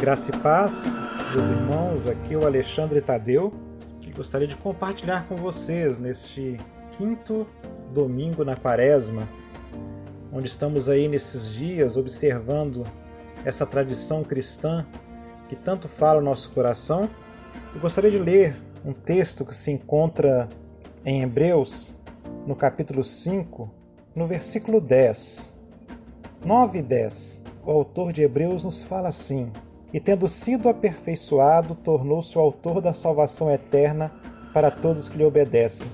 Graça e paz, meus irmãos, aqui é o Alexandre Tadeu e gostaria de compartilhar com vocês neste quinto domingo na quaresma, onde estamos aí nesses dias observando essa tradição cristã que tanto fala o nosso coração. Eu gostaria de ler um texto que se encontra em Hebreus, no capítulo 5, no versículo 10. 9 e 10. O autor de Hebreus nos fala assim: E tendo sido aperfeiçoado, tornou-se o autor da salvação eterna para todos que lhe obedecem,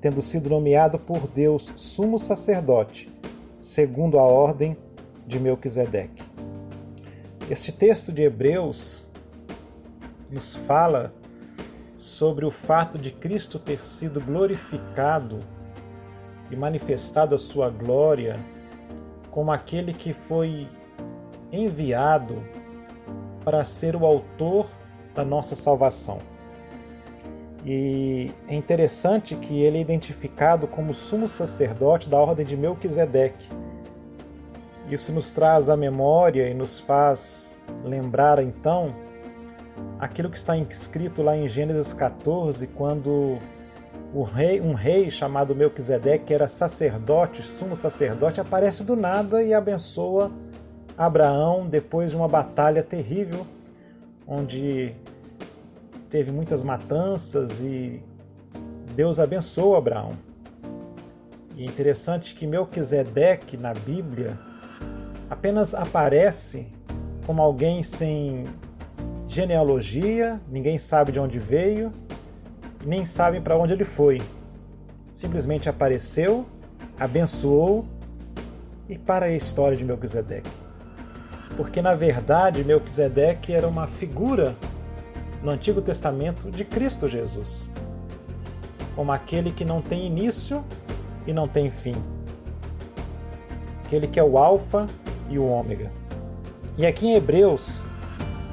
tendo sido nomeado por Deus sumo sacerdote, segundo a ordem de Melquisedeque. Este texto de Hebreus nos fala sobre o fato de Cristo ter sido glorificado e manifestado a sua glória como aquele que foi enviado para ser o autor da nossa salvação. E é interessante que ele é identificado como sumo sacerdote da ordem de Melquisedeque. Isso nos traz à memória e nos faz lembrar então aquilo que está escrito lá em Gênesis 14, quando rei, um rei chamado Melquisedeque, que era sacerdote, sumo sacerdote, aparece do nada e abençoa Abraão depois de uma batalha terrível, onde teve muitas matanças e Deus abençoou Abraão. E é interessante que Melquisedeque na Bíblia apenas aparece como alguém sem genealogia, ninguém sabe de onde veio, nem sabem para onde ele foi. Simplesmente apareceu, abençoou e para a história de Melquisedeque. Porque na verdade Melquisedeque era uma figura no Antigo Testamento de Cristo Jesus, como aquele que não tem início e não tem fim. Aquele que é o Alfa e o Ômega. E aqui em Hebreus,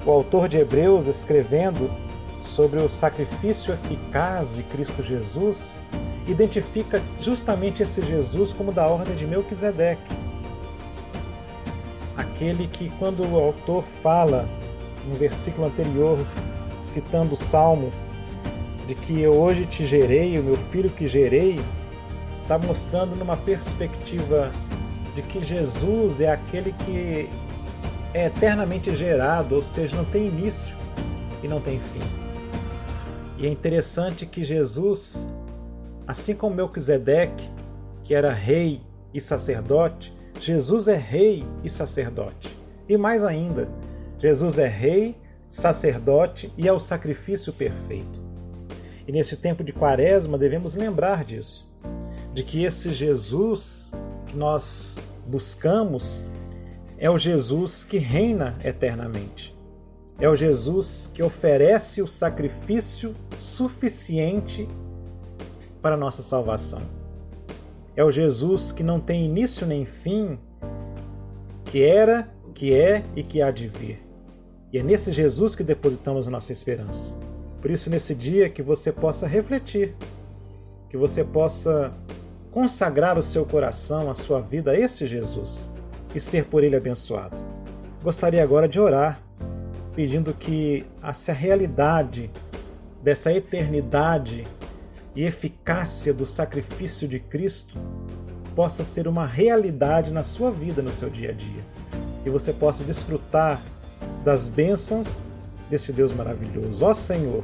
o autor de Hebreus, escrevendo sobre o sacrifício eficaz de Cristo Jesus, identifica justamente esse Jesus como da ordem de Melquisedeque. Aquele que, quando o autor fala no versículo anterior, citando o Salmo, de que eu hoje te gerei, o meu filho que gerei, está mostrando numa perspectiva de que Jesus é aquele que é eternamente gerado, ou seja, não tem início e não tem fim. E é interessante que Jesus, assim como Melquisedeque, que era rei e sacerdote, Jesus é rei e sacerdote. E mais ainda, Jesus é rei, sacerdote e é o sacrifício perfeito. E nesse tempo de quaresma devemos lembrar disso, de que esse Jesus que nós buscamos é o Jesus que reina eternamente. É o Jesus que oferece o sacrifício suficiente para a nossa salvação. É o Jesus que não tem início nem fim, que era, que é e que há de vir. E é nesse Jesus que depositamos nossa esperança. Por isso, nesse dia, que você possa refletir, que você possa consagrar o seu coração, a sua vida a este Jesus e ser por ele abençoado. Gostaria agora de orar pedindo que essa realidade dessa eternidade e eficácia do sacrifício de Cristo possa ser uma realidade na sua vida, no seu dia a dia. E você possa desfrutar das bênçãos desse Deus maravilhoso. Ó Senhor,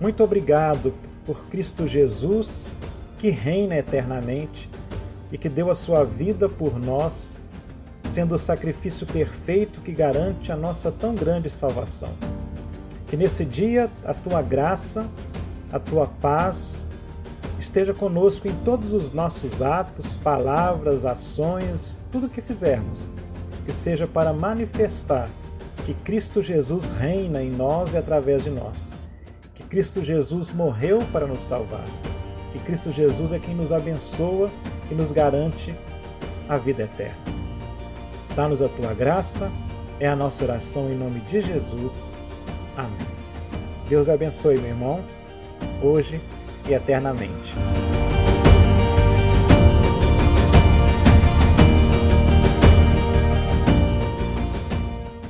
muito obrigado por Cristo Jesus, que reina eternamente e que deu a sua vida por nós sendo o sacrifício perfeito que garante a nossa tão grande salvação. Que nesse dia a tua graça, a tua paz esteja conosco em todos os nossos atos, palavras, ações, tudo que fizermos. Que seja para manifestar que Cristo Jesus reina em nós e através de nós. Que Cristo Jesus morreu para nos salvar. Que Cristo Jesus é quem nos abençoa e nos garante a vida eterna. Dá-nos a tua graça, é a nossa oração em nome de Jesus. Amém. Deus abençoe, meu irmão, hoje e eternamente.